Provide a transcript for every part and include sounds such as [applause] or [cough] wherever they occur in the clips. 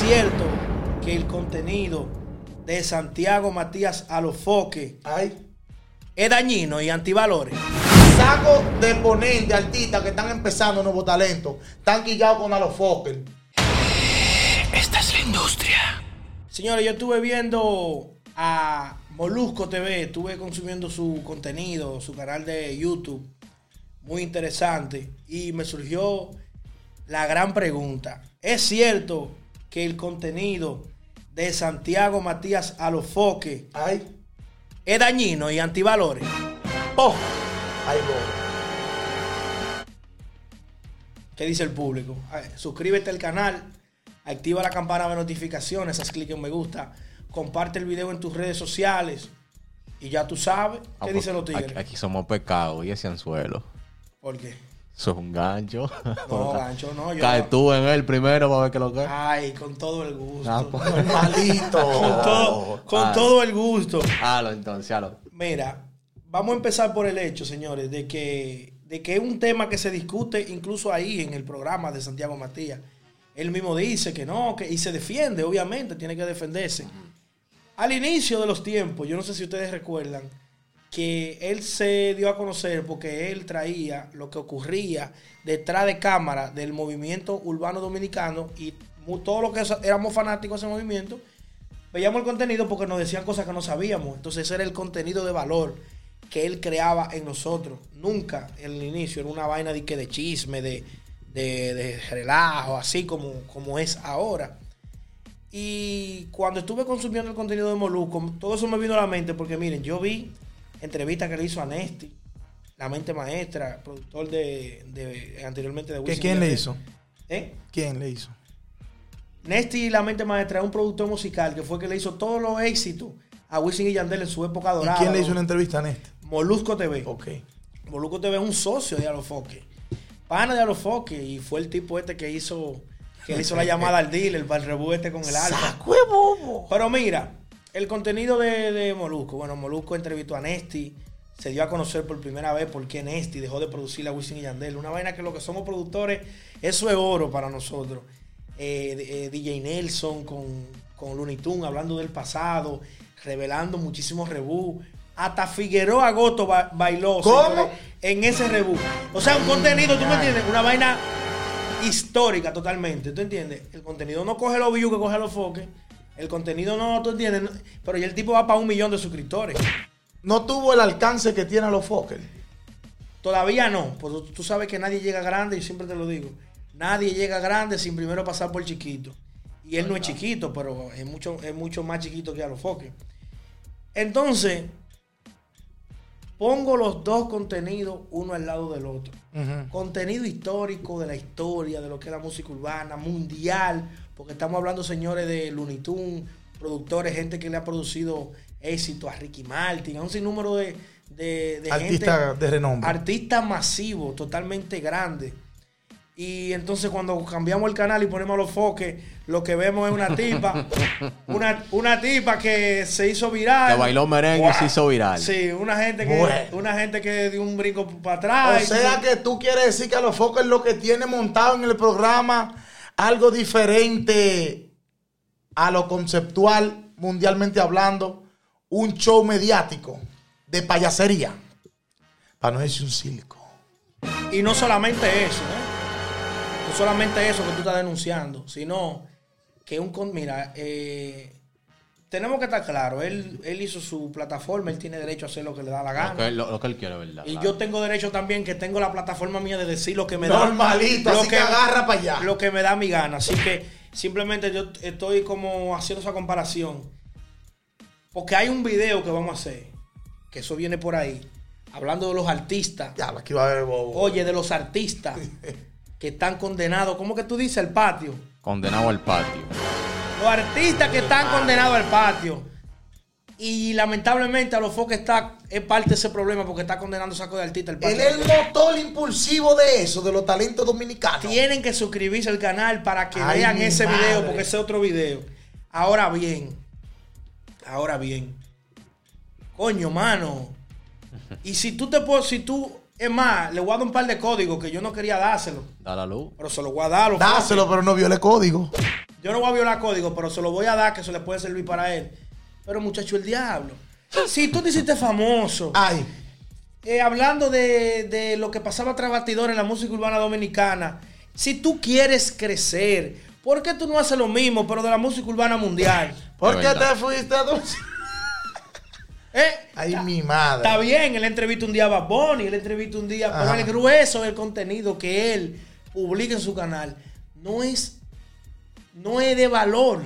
cierto que el contenido de Santiago Matías Alofoque Ay. es dañino y antivalores? Saco de ponente artistas que están empezando nuevos talentos. Están guillados con Alofoque. Esta es la industria. Señores, yo estuve viendo a Molusco TV, estuve consumiendo su contenido, su canal de YouTube, muy interesante, y me surgió la gran pregunta. ¿Es cierto que el contenido de Santiago Matías Alofoque Ay. es dañino y antivalores? Oh. Ay, voy. ¿Qué dice el público? Suscríbete al canal, activa la campana de notificaciones, haz clic en me gusta, comparte el video en tus redes sociales y ya tú sabes. Ah, ¿Qué pues, dicen los tigres? Aquí, aquí somos pecados y ese anzuelo. ¿Por qué? Eso es un gancho. No, [laughs] gancho, no. Yo Cae no. tú en él primero para ver qué lo que. Ay, con todo el gusto. Ah, pues. [laughs] Malito. [laughs] con todo, con Ah. todo el gusto. Halo entonces, halo. Mira, vamos a empezar por el hecho, señores, de que, de que es un tema que se discute incluso ahí en el programa de Santiago Matías. Él mismo dice que no, que, y se defiende, obviamente, tiene que defenderse. Al inicio de los tiempos, yo no sé si ustedes recuerdan, que él se dio a conocer porque él traía lo que ocurría detrás de cámara del movimiento urbano dominicano y todos los que éramos fanáticos de ese movimiento, veíamos el contenido porque nos decían cosas que no sabíamos. Entonces ese era el contenido de valor que él creaba en nosotros. Nunca en el inicio era una vaina de, de chisme, de, de, de relajo, así como, como es ahora. Y cuando estuve consumiendo el contenido de Molusco, todo eso me vino a la mente porque miren, yo vi entrevistas que le hizo a Nesti, la mente maestra, productor de, de- anteriormente de ¿Que Wisin ¿Quién y le hizo? ¿Eh? ¿Quién le hizo? Nesti, la mente maestra, es un productor musical que fue el que le hizo todos los éxitos a Wisin y Yandel en su época ¿Y dorada. quién le hizo una entrevista a Néstor? Molusco TV. Ok. Molusco TV es un socio de Alofoque. Pana de Alofoque. Y fue el tipo este que hizo, que hizo la llamada al dealer para el rebú este con el alfa. ¡Saco bobo! Pero mira, el contenido de, de Molusco. Bueno, Molusco entrevistó a Nesti. Se dio a conocer por primera vez por qué Nesti dejó de producir a Wisin y Yandel. Una vaina que lo que somos productores, eso es oro para nosotros. Eh, de- eh, DJ Nelson con, con Looney Tunes hablando del pasado, revelando muchísimos rebú. Hasta Figueroa Goto ba- bailó ¿Cómo? en ese rebú. O sea, un contenido, ¿tú me entiendes? Una vaina histórica totalmente, ¿tú entiendes? El contenido no coge los views que coge los foques. El contenido no, ¿tú entiendes? Pero ya el tipo va para un millón de suscriptores. No tuvo el alcance que tienen los Fokker. Todavía no, pues tú, sabes que nadie llega grande, yo siempre te lo digo. Nadie llega grande sin primero pasar por chiquito. Y él no es chiquito, pero es mucho, es mucho más chiquito que a los foques. Entonces, pongo los dos contenidos uno al lado del otro. Contenido histórico de la historia, de lo que es la música urbana, mundial, porque estamos hablando, señores, de Looney Tunes, productores, gente que le ha producido éxito a Ricky Martin, a un sinnúmero de, de, de Artista gente, de renombre. artista masivo, totalmente grande. Y entonces cuando cambiamos el canal y ponemos los foques, lo que vemos es una tipa, [laughs] una, una tipa que se hizo viral. Que bailó merengue y se hizo viral. Sí, una gente que, Bueno. una gente que dio un brinco para O atrás. sea que tú quieres decir que a los Fokker lo que tiene montado en el programa algo diferente a lo conceptual, mundialmente hablando, un show mediático de payasería. Para no decir un circo. Y no solamente eso, ¿eh? No solamente eso que tú estás denunciando, sino que un... Mira, eh, tenemos que estar claros, él, él hizo su plataforma, él tiene derecho a hacer lo que le da la Lo gana. que, lo, lo que él quiere, ¿verdad? Y Claro. yo tengo derecho también que tengo la plataforma mía de decir lo que me da. Normalito, así que agarra para allá. Lo que me da mi gana. Así que simplemente yo estoy como haciendo esa comparación. Porque hay un video que vamos a hacer, que eso viene por ahí, hablando de los artistas. Ya, aquí va a haber bobo. Oye, de los artistas [laughs] que están condenados. ¿Cómo que tú dices el patio? Condenado al patio. Los artistas que están condenados al patio. Y lamentablemente a los foques está, es parte de ese problema porque está condenando saco de artista al patio. Él es el motor impulsivo de eso, de los talentos dominicanos. Tienen que suscribirse al canal para que Ay, vean ese madre. video, porque ese es otro video. Ahora bien, ahora bien, coño, mano. Y si tú te puedes, si tú, es más, le voy a dar un par de códigos que yo no quería dárselo, Da la luz. pero se los voy a dar. a los Dáselo, pero no viole código. Yo no voy a violar código, pero se lo voy a dar que eso le puede servir para él. Pero muchacho, el diablo. Si tú te hiciste famoso, Ay, eh, hablando de, de lo que pasaba tras batidor en la música urbana dominicana, si tú quieres crecer, ¿por qué tú no haces lo mismo, pero de la música urbana mundial? ¿por qué te fuiste a dulce? [laughs] ¿Eh? Ay, mi madre. Está bien, él entrevista un día a Bad Bunny, él entrevista un día, pero Ajá. el grueso del contenido que él publica en su canal no es, no es de valor,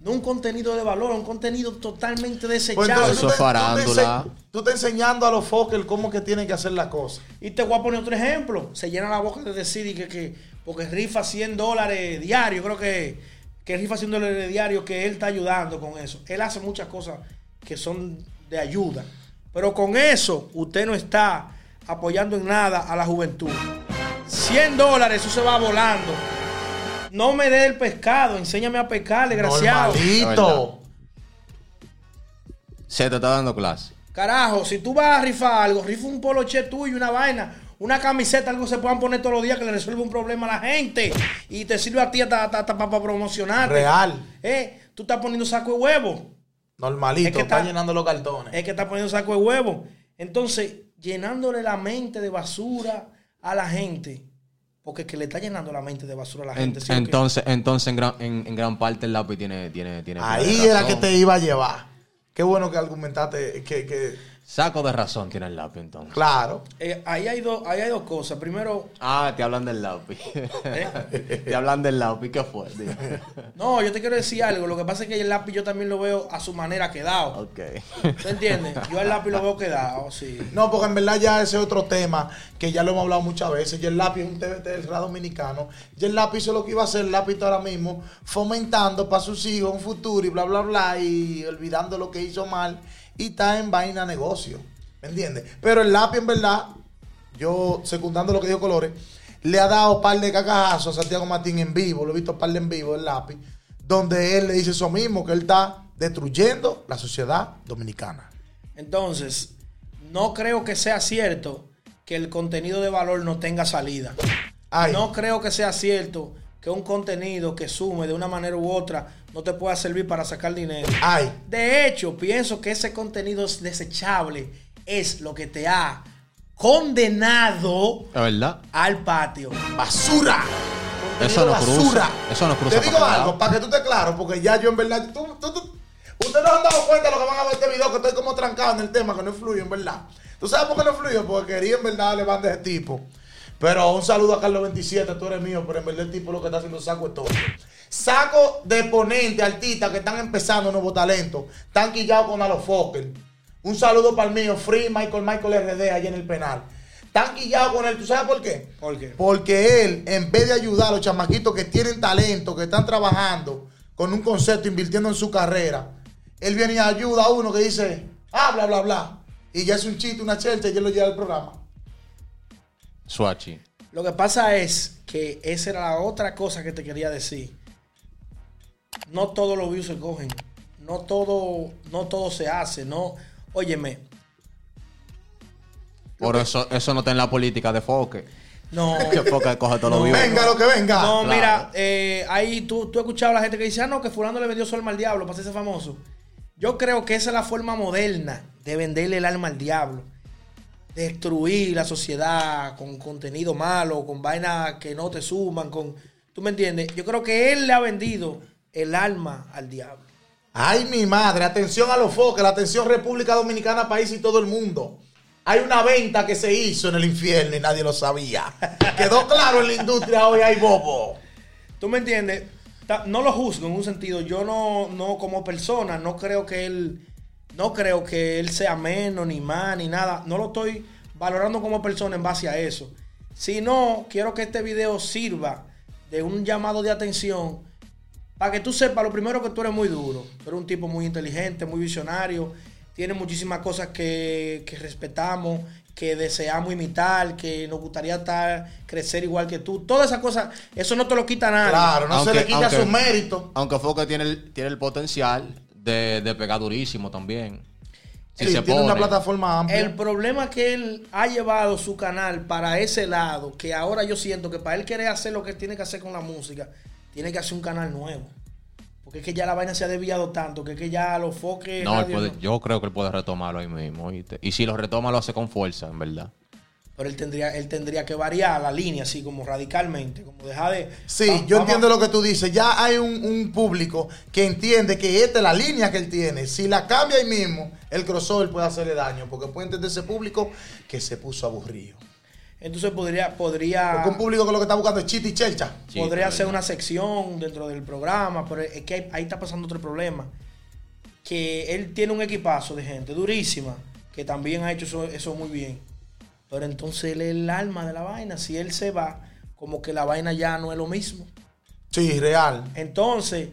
no un contenido de valor, un contenido totalmente Pues desechable. entonces Eso tú es farándula. Tú estás enseñando a los foques cómo que tienen que hacer la cosa. Y te voy a poner otro ejemplo. Se llena la boca de decir y que, que porque rifa 100 dólares diario, creo que, que rifa 100 dólares diario, que él está ayudando con eso. Él hace muchas cosas que son de ayuda. Pero con eso, usted no está apoyando en nada a la juventud. 100 dólares, eso se va volando. No me dé el pescado, enséñame a pescar, desgraciado. Normalito. Se te está dando clase. Carajo, si tú vas a rifar algo, rifa un poloche tuyo, una vaina, una camiseta, algo que se puedan poner todos los días que le resuelve un problema a la gente y te sirve a ti hasta, hasta- hasta para promocionarte. Real. Eh, tú estás poniendo saco de huevo. Normalito. Es que está, está- llenando los cartones. Es que estás poniendo saco de huevo. Entonces, llenándole la mente de basura a la gente. Porque es que le está llenando la mente de basura a la En- gente. ¿sí o qué? entonces, entonces en, gran, en, en gran parte el lápiz tiene, tiene, tiene Ahí era que te iba a llevar. Qué bueno que argumentaste que, que Saco de razón tiene el lápiz entonces. claro. Eh, ahí, hay dos, ahí hay dos cosas. Primero, Ah, te hablan del lápiz. ¿Eh? [laughs] te hablan del lápiz. ¿Qué fue? Dime. no, yo te quiero decir algo. Lo que pasa es que el lápiz yo también lo veo a su manera quedado. ok. ¿Tú entiendes? Yo al lápiz lo veo quedado, sí. No, porque en verdad ya ese es otro tema que ya lo hemos hablado muchas veces. Y el lápiz es un TBT del rap dominicano. Y el lápiz hizo lo que iba a hacer el lápiz ahora mismo, fomentando para sus hijos un futuro y bla, bla, bla, y olvidando lo que hizo mal. Y está en vaina negocio. ¿Me entiendes? Pero el lápiz, en verdad, yo secundando lo que dijo Colores, le ha dado un par de cacajazos a Santiago Martín en vivo. Lo he visto un par de en vivo, el lápiz, donde él le dice eso mismo, que él está destruyendo la sociedad dominicana. Entonces, no creo que sea cierto que el contenido de valor no tenga salida. Ay. No creo que sea cierto que un contenido que sume de una manera u otra no te pueda servir para sacar dinero. Ay. De hecho, pienso que ese contenido es desechable es lo que te ha condenado ¿Es verdad? al patio. basura. Eso no cruza. Eso no cruza Te digo para algo, para que tú estés claro, porque ya yo en verdad. tú- tú- tú- ustedes no han dado cuenta de lo que van a ver este video, que estoy como trancado en el tema, que no fluye, en verdad. ¿Tú sabes por qué no fluye? Porque quería en verdad darle banda de ese tipo. Pero un saludo a Carlos 27, tú eres mío, pero en verdad el tipo lo que está haciendo saco es todo. Saco de ponente, artistas que están empezando nuevos talentos, están quillados con Alo Fokker. Un saludo para el mío, Free Michael Michael RD, allá en el penal. Están quillados con él, ¿tú sabes por qué? ¿Por qué? Porque él, en vez de ayudar a los chamaquitos que tienen talento, que están trabajando con un concepto, invirtiendo en su carrera, él viene y ayuda a uno que dice, ah, bla, bla, bla. Y ya es un chiste, una chelcha, y él lo lleva al programa. Suachi. Lo que pasa es que esa era la otra cosa que te quería decir. No todos los views se cogen. No todo, no todo se hace. No, óyeme. Por eso, eso no está en la política de Foque. No. [laughs] Que Foque coge todos No. los vivos. Venga lo que venga. No, claro. mira, eh, ahí tú, tú has escuchado a la gente que dice, ah, no, que fulano le vendió su alma al diablo para hacerse famoso. Yo creo que esa es la forma moderna de venderle el alma al diablo. Destruir la sociedad con contenido malo, con vainas que no te suman, con... ¿Tú me entiendes? Yo creo que él le ha vendido el alma al diablo. Ay, mi madre, atención a los foques, la atención República Dominicana, país y todo el mundo. Hay una venta que se hizo en el infierno y nadie lo sabía. [laughs] Quedó claro en la industria, hoy hay bobo. ¿Tú me entiendes? No lo juzgo en un sentido. Yo no, no como persona, no creo que él, no creo que él sea menos, ni más, ni nada. No lo estoy valorando como persona en base a eso. Sino, quiero que este video sirva de un llamado de atención para que tú sepas, lo primero que tú eres muy duro. Tú eres un tipo muy inteligente, muy visionario. Tienes muchísimas cosas que, que respetamos, que deseamos imitar, que nos gustaría estar, crecer igual que tú. Todas esas cosas, eso no te lo quita nadie. Claro, no se le quita aunque- su mérito. Aunque Foque tiene el, tiene el potencial de, de pegar durísimo también. Si Sí, se tiene pone. una plataforma amplia. El problema es que él ha llevado su canal para ese lado, que ahora yo siento que para él querer hacer lo que tiene que hacer con la música, tiene que hacer un canal nuevo. Porque es que ya la vaina se ha desviado tanto, que es que ya los foques... No, él radio puede- no. yo creo que él puede retomarlo ahí mismo. ¿oíste? Y si lo retoma, lo hace con fuerza, en verdad. Pero él tendría, él tendría que variar la línea así como radicalmente, como dejar de... Sí, va- yo entiendo lo que tú dices. Ya hay un, un público que entiende que esta es la línea que él tiene. Si la cambia ahí mismo, el crossover puede hacerle daño. Porque puede entender ese público que se puso aburrido. Entonces podría, podría, Porque un público que lo que está buscando es chita y chelcha. Sí, podría hacer una sección dentro del programa, pero es que ahí, ahí está pasando otro problema. Que él tiene un equipazo de gente durísima, que también ha hecho eso, eso muy bien. Pero entonces él es el alma de la vaina. Si él se va, como que la vaina ya no es lo mismo. Sí, real. Entonces,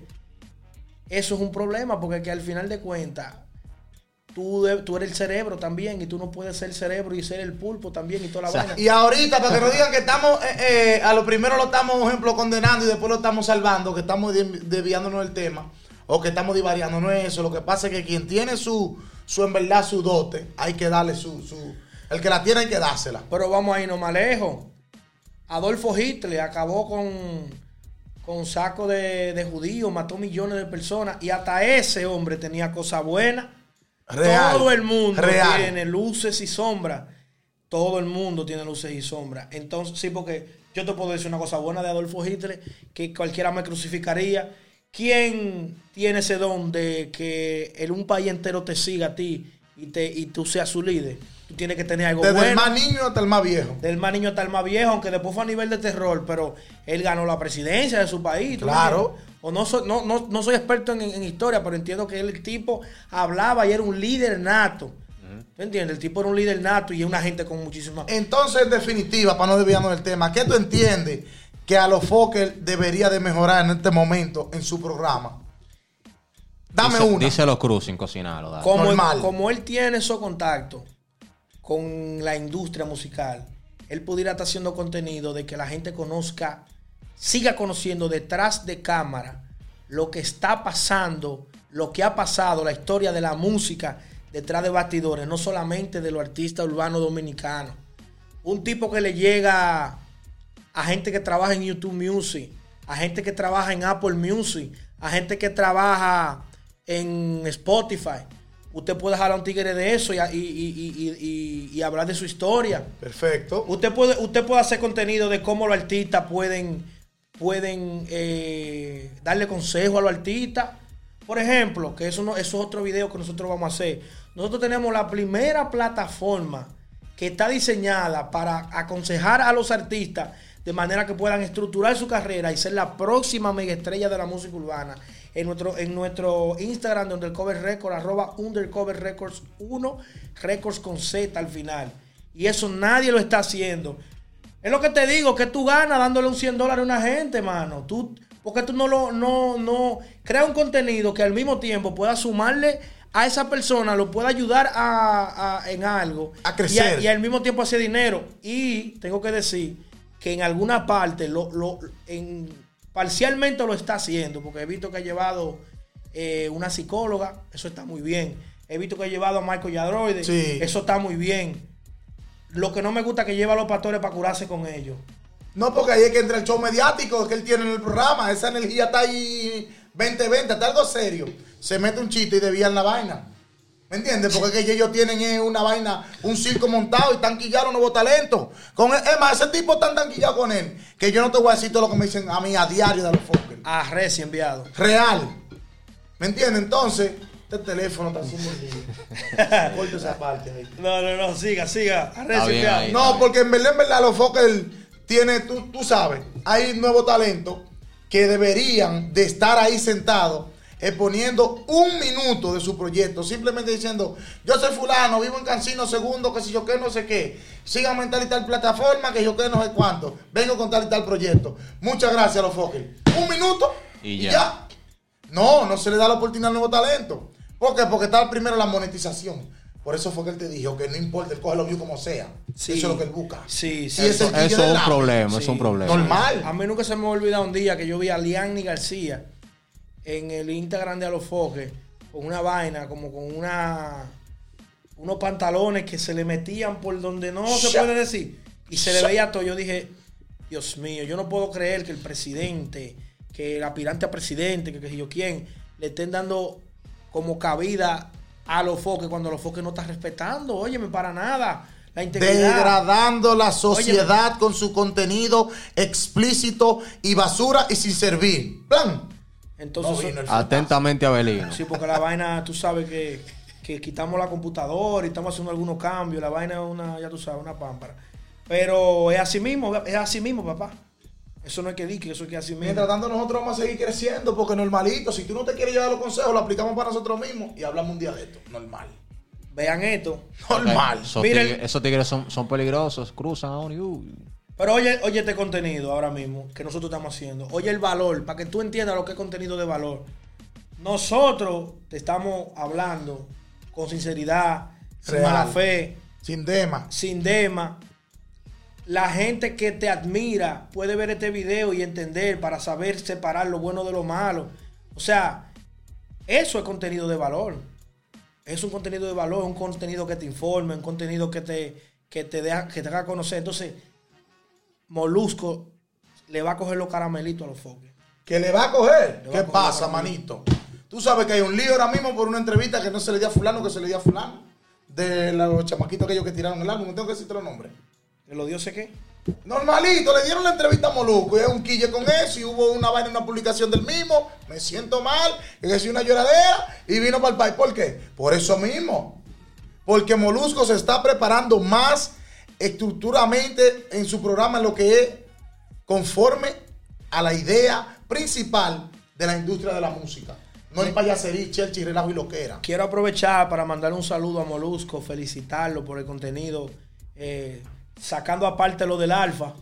eso es un problema, porque que al final de cuentas, tú, de- tú eres el cerebro también, y tú no puedes ser el cerebro y ser el pulpo también y toda la O sea, vaina. Y ahorita, para que no digan que estamos, eh, eh, a lo primero lo estamos, por ejemplo, condenando y después lo estamos salvando, que estamos de- desviándonos del tema, o que estamos divariando, no es eso. Lo que pasa es que quien tiene su, su en verdad, su dote, hay que darle su, su, el que la tiene hay que dársela. Pero vamos a irnos más lejos. Adolfo Hitler acabó con, con saco de, de judíos, mató millones de personas y hasta ese hombre tenía cosas buenas. Real. Todo el mundo Real. tiene luces y sombras. Todo el mundo tiene luces y sombras. Entonces, sí, porque yo te puedo decir una cosa buena de Adolfo Hitler, que cualquiera me crucificaría. ¿Quién tiene ese don de que el, un país entero te siga a ti y, te, y tú seas su líder? Tú tienes que tener algo Desde bueno. el más niño hasta el más viejo. Del más niño hasta el más viejo, aunque después fue a nivel de terror, pero él ganó la presidencia de su país. ¿tú me Claro. O no soy, no, no, no soy experto en, en historia, pero entiendo que él, el tipo hablaba y era un líder nato. ¿Tú entiendes? El tipo era un líder nato y es una gente con muchísima... Entonces, en definitiva, para no desviarnos del tema, ¿qué tú entiendes que a los Fokker debería de mejorar en este momento en su programa? Dame Dice- una. Díselo Cruz sin cocinarlo. él, como él tiene esos contactos con la industria musical, él pudiera estar haciendo contenido de que la gente conozca, siga conociendo detrás de cámara lo que está pasando, lo que ha pasado, la historia de la música detrás de bastidores, no solamente de los artistas urbanos dominicanos. Un tipo que le llega a gente que trabaja en YouTube Music, a gente que trabaja en Apple Music, a gente que trabaja en Spotify. Usted puede jalar un tigre de eso y, y- y- y- y- y hablar de su historia. Perfecto. Usted puede, usted puede hacer contenido de cómo los artistas pueden, pueden eh, darle consejo a los artistas. Por ejemplo, que eso, no, eso es otro video que nosotros vamos a hacer. Nosotros tenemos la primera plataforma que está diseñada para aconsejar a los artistas de manera que puedan estructurar su carrera y ser la próxima mega estrella de la música urbana. En nuestro, en nuestro Instagram de Undercover Records, arroba Undercover Records 1, Records con Z al final. Y eso nadie lo está haciendo. Es lo que te digo, que tú ganas dándole un 100 dólares a una gente, mano. Tú, porque tú no lo, no, no, crea un contenido que al mismo tiempo pueda sumarle a esa persona, lo pueda ayudar a, a- en algo. A crecer. Y, y al mismo tiempo hacer dinero. Y tengo que decir que en alguna parte, lo, lo, en, parcialmente lo está haciendo, porque he visto que ha llevado eh, una psicóloga, eso está muy bien. He visto que ha llevado a Michael Yadroide, Sí. eso está muy bien. Lo que no me gusta es que lleva a los pastores para curarse con ellos. No, porque ahí es que entra el show mediático que él tiene en el programa. Esa energía está ahí 2020, está algo serio. Se mete un chiste y desvían la vaina. ¿Me entiendes? Porque es que ellos tienen eh, una vaina, un circo montado y están quillados nuevos talentos. Con él- es más, ese tipo está tan quillado con él que yo no te voy a decir todo lo que me dicen a mí a diario de los Fokker. A Reci enviado. Real. ¿Me entiendes? Entonces, este teléfono está haciendo. [laughs] Corta esa parte ahí. No, no, no, siga, siga. A Reci Está bien enviado. ahí. No, porque en verdad, en verdad, los Fokker tiene, tú, tú sabes, hay nuevos talentos que deberían de estar ahí sentados exponiendo un minuto de su proyecto, simplemente diciendo, yo soy fulano, vivo en Cancino segundo, que si yo qué, no sé qué, síganme en tal y tal plataforma, que yo qué, no sé cuánto, vengo con tal y tal proyecto. Muchas gracias a los Fokker. Un minuto Y y ya. ya. No, no se le da la oportunidad al nuevo talento. ¿Por qué? Porque está primero la monetización. Por eso fue que él te dijo que no importa, él coge los views como sea. Sí. Eso es lo que él busca. Sí, sí. Eso, es un problema, Sí. es un problema. Normal. A mí nunca se me va a olvidar un día que yo vi a Lianni García en el Instagram de Alofoque con una vaina, como con una unos pantalones que se le metían por donde no se puede decir. Y se le veía todo. Yo dije, Dios mío, yo no puedo creer que el presidente, que el aspirante a presidente, que sé yo quién, le estén dando como cabida a los foques cuando los foques no están respetando, óyeme, para nada. La integridad. Degradando la sociedad con su contenido explícito y basura y sin servir. Plan. Entonces, No Atentamente, Abelino. Sí, porque la vaina, tú sabes que, que quitamos la computadora y estamos haciendo algunos cambios. La vaina es una, ya tú sabes, una pámpara. Pero es así mismo, es así mismo, papá. Eso no es que di, que eso es que así mismo. Mientras tanto, nosotros vamos a seguir creciendo porque normalito, si tú no te quieres llevar los consejos, lo aplicamos para nosotros mismos y hablamos un día de esto. Normal. Vean esto. Normal. Esos, Miren- tigres, esos tigres son, son peligrosos, cruzan a. Pero oye, oye este contenido ahora mismo que nosotros estamos haciendo. Oye el valor, para que tú entiendas lo que es contenido de valor. Nosotros te estamos hablando con sinceridad, sin mala fe, Sin dema. sin dema. La gente que te admira puede ver este video y entender para saber separar lo bueno de lo malo. O sea, eso es contenido de valor. Es un contenido de valor, un contenido que te informe, un contenido que te, que te, deja, que te haga conocer. Entonces, Molusco le va a coger los caramelitos a los foques. Que le va a coger. Va ¿Qué a coger pasa, manito? Tú sabes que hay un lío ahora mismo por una entrevista que no se le dio a fulano, que se le dio a fulano. De los chamaquitos aquellos que tiraron el álbum. No tengo que decirte los nombres. ¿Que los dioses qué? Normalito, le dieron la entrevista a Moluco y es un quille con eso y hubo una vaina en una publicación del mismo, me siento mal, es una lloradera y vino para el país. ¿Por qué? Por eso mismo. Porque Molusco se está preparando más estructuralmente en su programa lo que es conforme a la idea principal de la industria de la música. No en payasería, chelchi, relajo y loquera. Quiero aprovechar para mandarle un saludo a Molusco, felicitarlo por el contenido, eh, sacando aparte lo del alfa,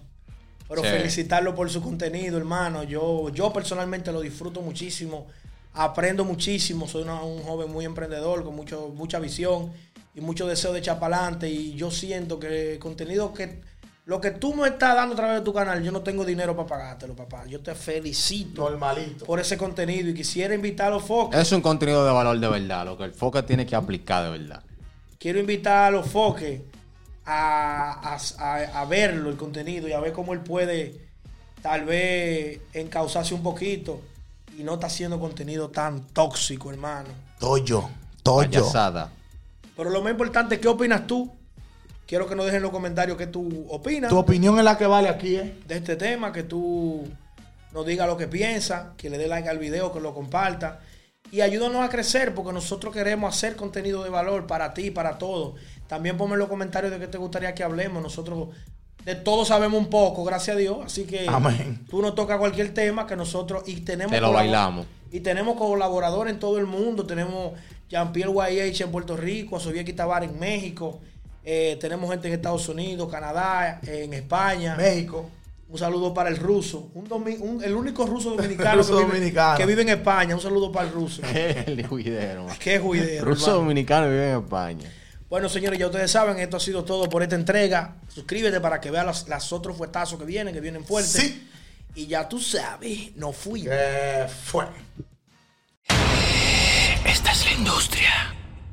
pero Sí. felicitarlo por su contenido, hermano. Yo, yo personalmente lo disfruto muchísimo, aprendo muchísimo, soy una- un joven muy emprendedor, con mucho, mucha visión y mucho deseo de echar para adelante y yo siento que el contenido que... Lo que tú me estás dando a través de tu canal, yo no tengo dinero para pagártelo, papá. Yo te felicito Normalito. por ese contenido y quisiera invitar a los focos. Es un contenido de valor de verdad, lo que el foque tiene que aplicar de verdad. quiero invitar a los foques a, a- a- a verlo, el contenido, y a ver cómo él puede tal vez encauzarse un poquito y no está haciendo contenido tan tóxico, hermano. Toyo, Toyo. Payasada. Pero lo más importante, ¿qué opinas tú? Quiero que nos dejen en los comentarios qué tú opinas Tu opinión es la que vale aquí, ¿eh? de este tema, que tú nos digas lo que piensas, que le dé like al video, que lo comparta. Y ayúdanos a crecer porque nosotros queremos hacer contenido de valor para ti, para todos. También ponme en los comentarios de qué te gustaría que hablemos. Nosotros de todo sabemos un poco, gracias a Dios. Así que Amén. tú nos tocas cualquier tema que nosotros y tenemos Te lo bailamos. Y tenemos colaboradores en todo el mundo. Tenemos Jean-Pierre YH en Puerto Rico, Soviet Tabar en México. eh, tenemos gente en Estados Unidos, Canadá, en España. México. Un saludo para el ruso. Un domi- un- el único ruso dominicano, [laughs] Ruso que, vive, dominicano. que vive en España. Un saludo para el ruso. [laughs] El juidero. Qué juidero. Ruso hermano. dominicano vive en España. Bueno, señores, ya ustedes saben, esto ha sido todo por esta entrega. Suscríbete para que veas las, las otros fuetazos que vienen, que vienen fuertes. Sí. Y ya tú sabes, no fui. Eh, fue. Esta es la industria.